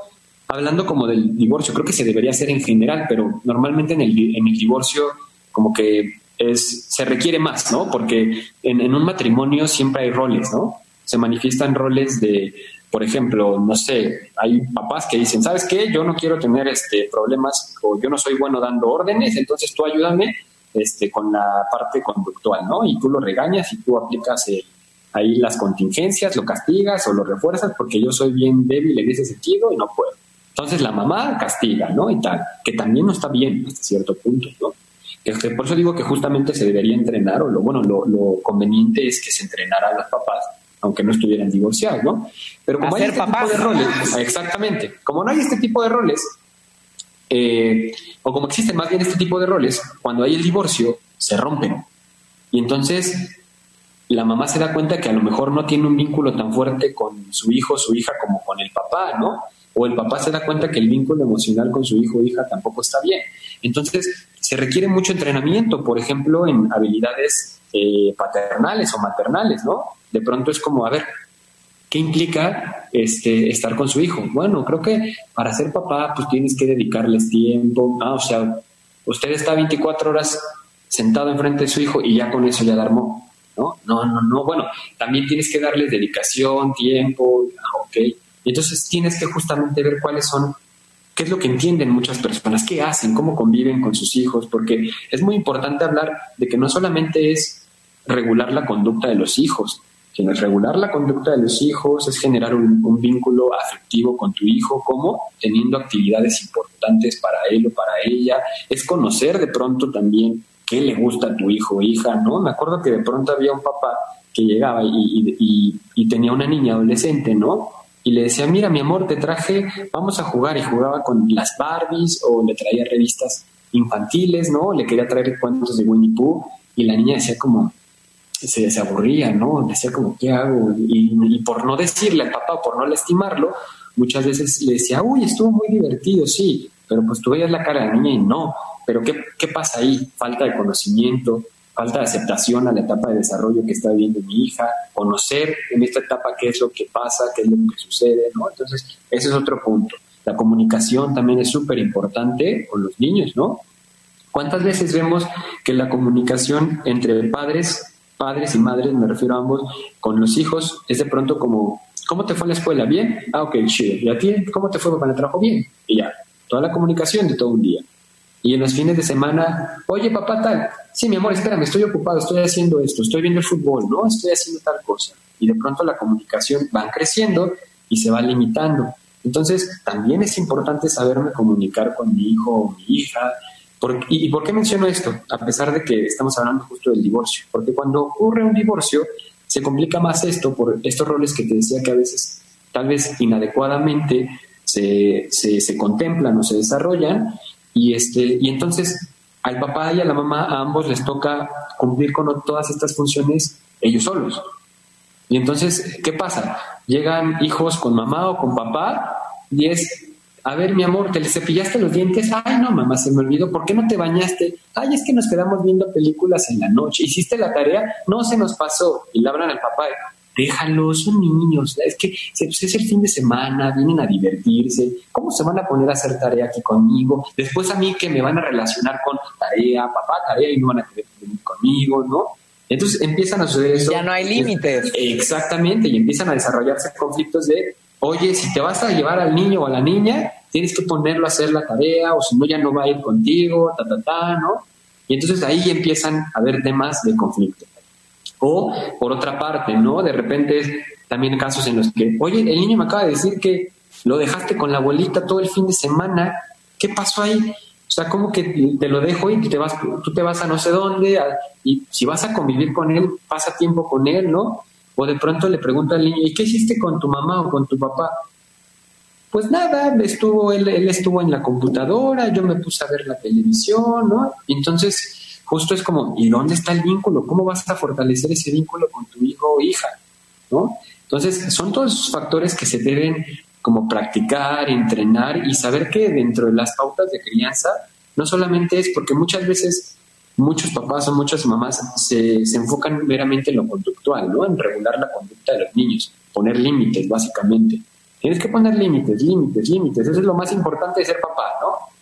hablando como del divorcio, creo que se debería hacer en general, pero normalmente en el, en el divorcio como que es, se requiere más, ¿no? Porque en, en un matrimonio siempre hay roles, ¿no? Se manifiestan roles de, por ejemplo, no sé, hay papás que dicen, ¿sabes qué? Yo no quiero tener este problemas o yo no soy bueno dando órdenes, entonces tú ayúdame este, con la parte conductual, ¿no? Y tú lo regañas y tú aplicas eh, ahí las contingencias, lo castigas o lo refuerzas porque yo soy bien débil en ese sentido y no puedo. Entonces la mamá castiga, ¿no? Y tal, que también no está bien hasta cierto punto, ¿no? por eso digo que justamente se debería entrenar, o lo bueno, lo, conveniente es que se entrenara a los papás, aunque no estuvieran divorciados, ¿no? Pero como hay este tipo de roles, exactamente, como no hay este tipo de roles, eh, o como existen más bien este tipo de roles, cuando hay el divorcio, se rompen. Y entonces la mamá se da cuenta que a lo mejor no tiene un vínculo tan fuerte con su hijo o su hija como con el papá, ¿no? O el papá se da cuenta que el vínculo emocional con su hijo o hija tampoco está bien. Entonces, se requiere mucho entrenamiento, por ejemplo, en habilidades eh, paternales o maternales, ¿no? De pronto es como, a ver, ¿qué implica este, estar con su hijo? Bueno, creo que para ser papá, pues tienes que dedicarles tiempo, ah, o sea, usted está 24 horas sentado enfrente de su hijo y ya con eso ya armó, ¿no? No, no, no, bueno, también tienes que darles dedicación, tiempo, ah, ok. Entonces tienes que justamente ver cuáles son qué es lo que entienden muchas personas, qué hacen, cómo conviven con sus hijos, porque es muy importante hablar de que no solamente es regular la conducta de los hijos, sino es regular la conducta de los hijos, es generar un, vínculo afectivo con tu hijo, como teniendo actividades importantes para él o para ella, es conocer de pronto también qué le gusta a tu hijo o hija, ¿no? Me acuerdo que de pronto había un papá que llegaba y, y tenía una niña adolescente, ¿no? Y le decía, mira mi amor, te traje, vamos a jugar y jugaba con las Barbies o le traía revistas infantiles, ¿no? Le quería traer cuentos de Winnie Pooh y la niña decía como, se, se aburría, ¿no? Decía como, ¿qué hago? Y, por no decirle al papá, por no lastimarlo, muchas veces le decía, uy, estuvo muy divertido, sí, pero pues tú veías la cara de la niña y no, pero ¿qué, qué pasa ahí? Falta de conocimiento, falta de aceptación a la etapa de desarrollo que está viviendo mi hija, conocer en esta etapa qué es lo que pasa, qué es lo que sucede, ¿no? Entonces, ese es otro punto. La comunicación también es súper importante con los niños, ¿no? ¿Cuántas veces vemos que la comunicación entre padres, padres y madres, me refiero a ambos, con los hijos, es de pronto como, ¿cómo te fue en la escuela? ¿Bien? Ah, ok, chido. ¿Y a ti cómo te fue para el trabajo? Bien. Y ya, toda la comunicación de todo un día. Y en los fines de semana, oye papá tal, sí mi amor, espérame, estoy ocupado, estoy haciendo esto, estoy viendo el fútbol, ¿no? Estoy haciendo tal cosa. Y de pronto la comunicación va creciendo y se va limitando. Entonces, también es importante saberme comunicar con mi hijo o mi hija. y, por qué menciono esto? A pesar de que estamos hablando justo del divorcio. Porque cuando ocurre un divorcio, se complica más esto por estos roles que te decía que a veces, tal vez inadecuadamente, se, se, se contemplan o se desarrollan y, este, y entonces al papá y a la mamá, a ambos les toca cumplir con todas estas funciones ellos solos. Y entonces, ¿qué pasa? Llegan hijos con mamá o con papá y es, a ver, mi amor, ¿te le cepillaste los dientes? Ay, no, mamá, se me olvidó. ¿Por qué no te bañaste? Ay, es que nos quedamos viendo películas en la noche. ¿Hiciste la tarea? No, se nos pasó. Y le hablan al papá déjalos, son niños, es que pues, es el fin de semana, vienen a divertirse, ¿cómo se van a poner a hacer tarea aquí conmigo? Después a mí que me van a relacionar con tarea, papá, tarea, y no van a querer venir conmigo, ¿no? Entonces empiezan a suceder eso. Ya no hay límites. Exactamente, y empiezan a desarrollarse conflictos de, oye, si te vas a llevar al niño o a la niña, tienes que ponerlo a hacer la tarea, o si no, ya no va a ir contigo, ta, ta, ta, ¿no? Y entonces ahí empiezan a haber temas de conflicto. O, por otra parte, ¿no? De repente también casos en los que, oye, el niño me acaba de decir que lo dejaste con la abuelita todo el fin de semana, ¿qué pasó ahí? O sea, como que te lo dejo y te vas, tú te vas a no sé dónde, y si vas a convivir con él, pasa tiempo con él, ¿no? O de pronto le pregunta al niño, ¿y qué hiciste con tu mamá o con tu papá? Pues nada, estuvo, él, él estuvo en la computadora, yo me puse a ver la televisión, ¿no? Entonces, justo es como, ¿y dónde está el vínculo? ¿Cómo vas a fortalecer ese vínculo con tu hijo o hija? ¿no? Entonces, son todos esos factores que se deben como practicar, entrenar y saber que dentro de las pautas de crianza no solamente es porque muchas veces muchos papás o muchas mamás se, se enfocan meramente en lo conductual, ¿no? En regular la conducta de los niños, poner límites, básicamente. Tienes que poner límites, límites, límites. Eso es lo más importante de ser papá, ¿no?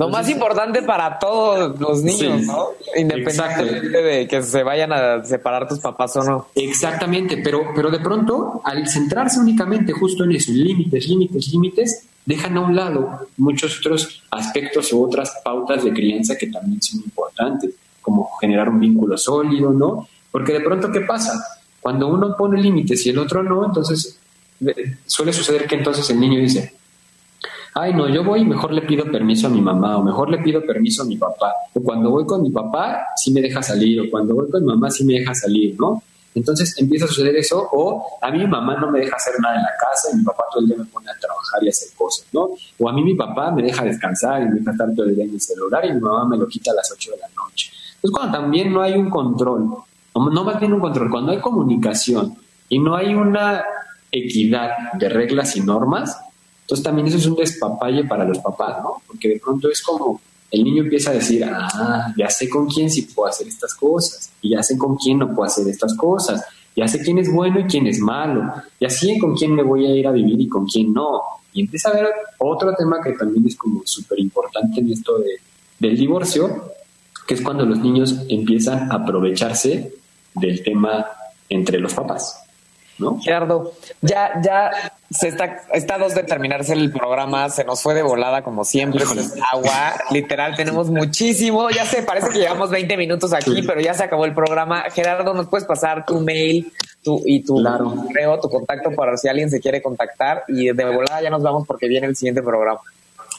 Lo más importante para todos los niños, ¿no? Independientemente de que se vayan a separar tus papás o no. Exactamente, pero, pero de pronto, al centrarse únicamente justo en eso, límites, límites, límites, dejan a un lado muchos otros aspectos u otras pautas de crianza que también son importantes, como generar un vínculo sólido, ¿no? Porque de pronto, ¿qué pasa? Cuando uno pone límites y el otro no, entonces eh, suele suceder que entonces el niño dice, ay no, yo voy y mejor le pido permiso a mi mamá o mejor le pido permiso a mi papá. O cuando voy con mi papá sí me deja salir o cuando voy con mi mamá sí me deja salir, ¿no? Entonces empieza a suceder eso o a mí mi mamá no me deja hacer nada en la casa y mi papá todo el día me pone a trabajar y a hacer cosas, ¿no? O a mí mi papá me deja descansar y me deja estar todo el día en el celular y mi mamá me lo quita a las 8 de la noche. Entonces cuando también no hay un control, no más bien un control, cuando hay comunicación y no hay una equidad de reglas y normas, entonces también eso es un despapalle para los papás, ¿no? Porque de pronto es como el niño empieza a decir, ah, ya sé con quién sí puedo hacer estas cosas, y ya sé con quién no puedo hacer estas cosas, ya sé quién es bueno y quién es malo, ya sé con quién me voy a ir a vivir y con quién no. Y empieza a ver otro tema que también es como súper importante en esto de, del divorcio, que es cuando los niños empiezan a aprovecharse del tema entre los papás. Gerardo, ya, ya se está, está dos de terminarse el programa, se nos fue de volada como siempre, agua, literal, tenemos muchísimo, ya sé, parece que llevamos 20 minutos aquí, pero ya se acabó el programa. Gerardo, ¿nos puedes pasar tu mail tu, y tu correo, tu contacto para si alguien se quiere contactar? Y de volada ya nos vamos porque viene el siguiente programa.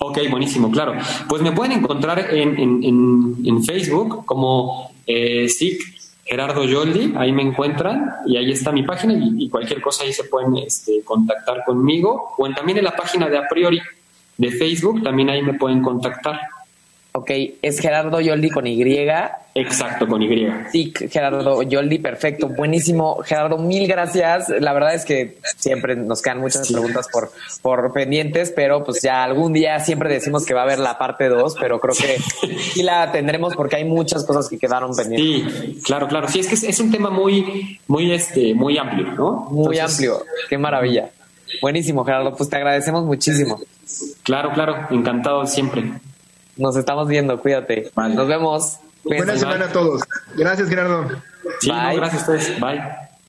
Ok, buenísimo, claro. Pues me pueden encontrar en, en, en, Facebook como eh, SIC Gerardo Yoldi, ahí me encuentran y ahí está mi página y, cualquier cosa ahí se pueden este, contactar conmigo o también en la página de A Priori de Facebook, también ahí me pueden contactar. Ok, es Gerardo Yoldi con Y. Exacto, con Y. Sí, Gerardo Yoldi, perfecto, buenísimo. Gerardo, mil gracias. La verdad es que siempre nos quedan muchas preguntas por, por pendientes, pero pues ya algún día siempre decimos que va a haber la parte 2, pero creo que sí la tendremos porque hay muchas cosas que quedaron pendientes. Sí, claro, claro. Sí, es que es, un tema muy, muy, este, muy amplio, ¿no? Muy amplio. Qué maravilla. Buenísimo, Gerardo. Pues te agradecemos muchísimo. Claro, claro. Encantado siempre. Nos estamos viendo, cuídate. Nos vemos. Buena semana a todos. Gracias, Gerardo. Sí, gracias a ustedes. Bye.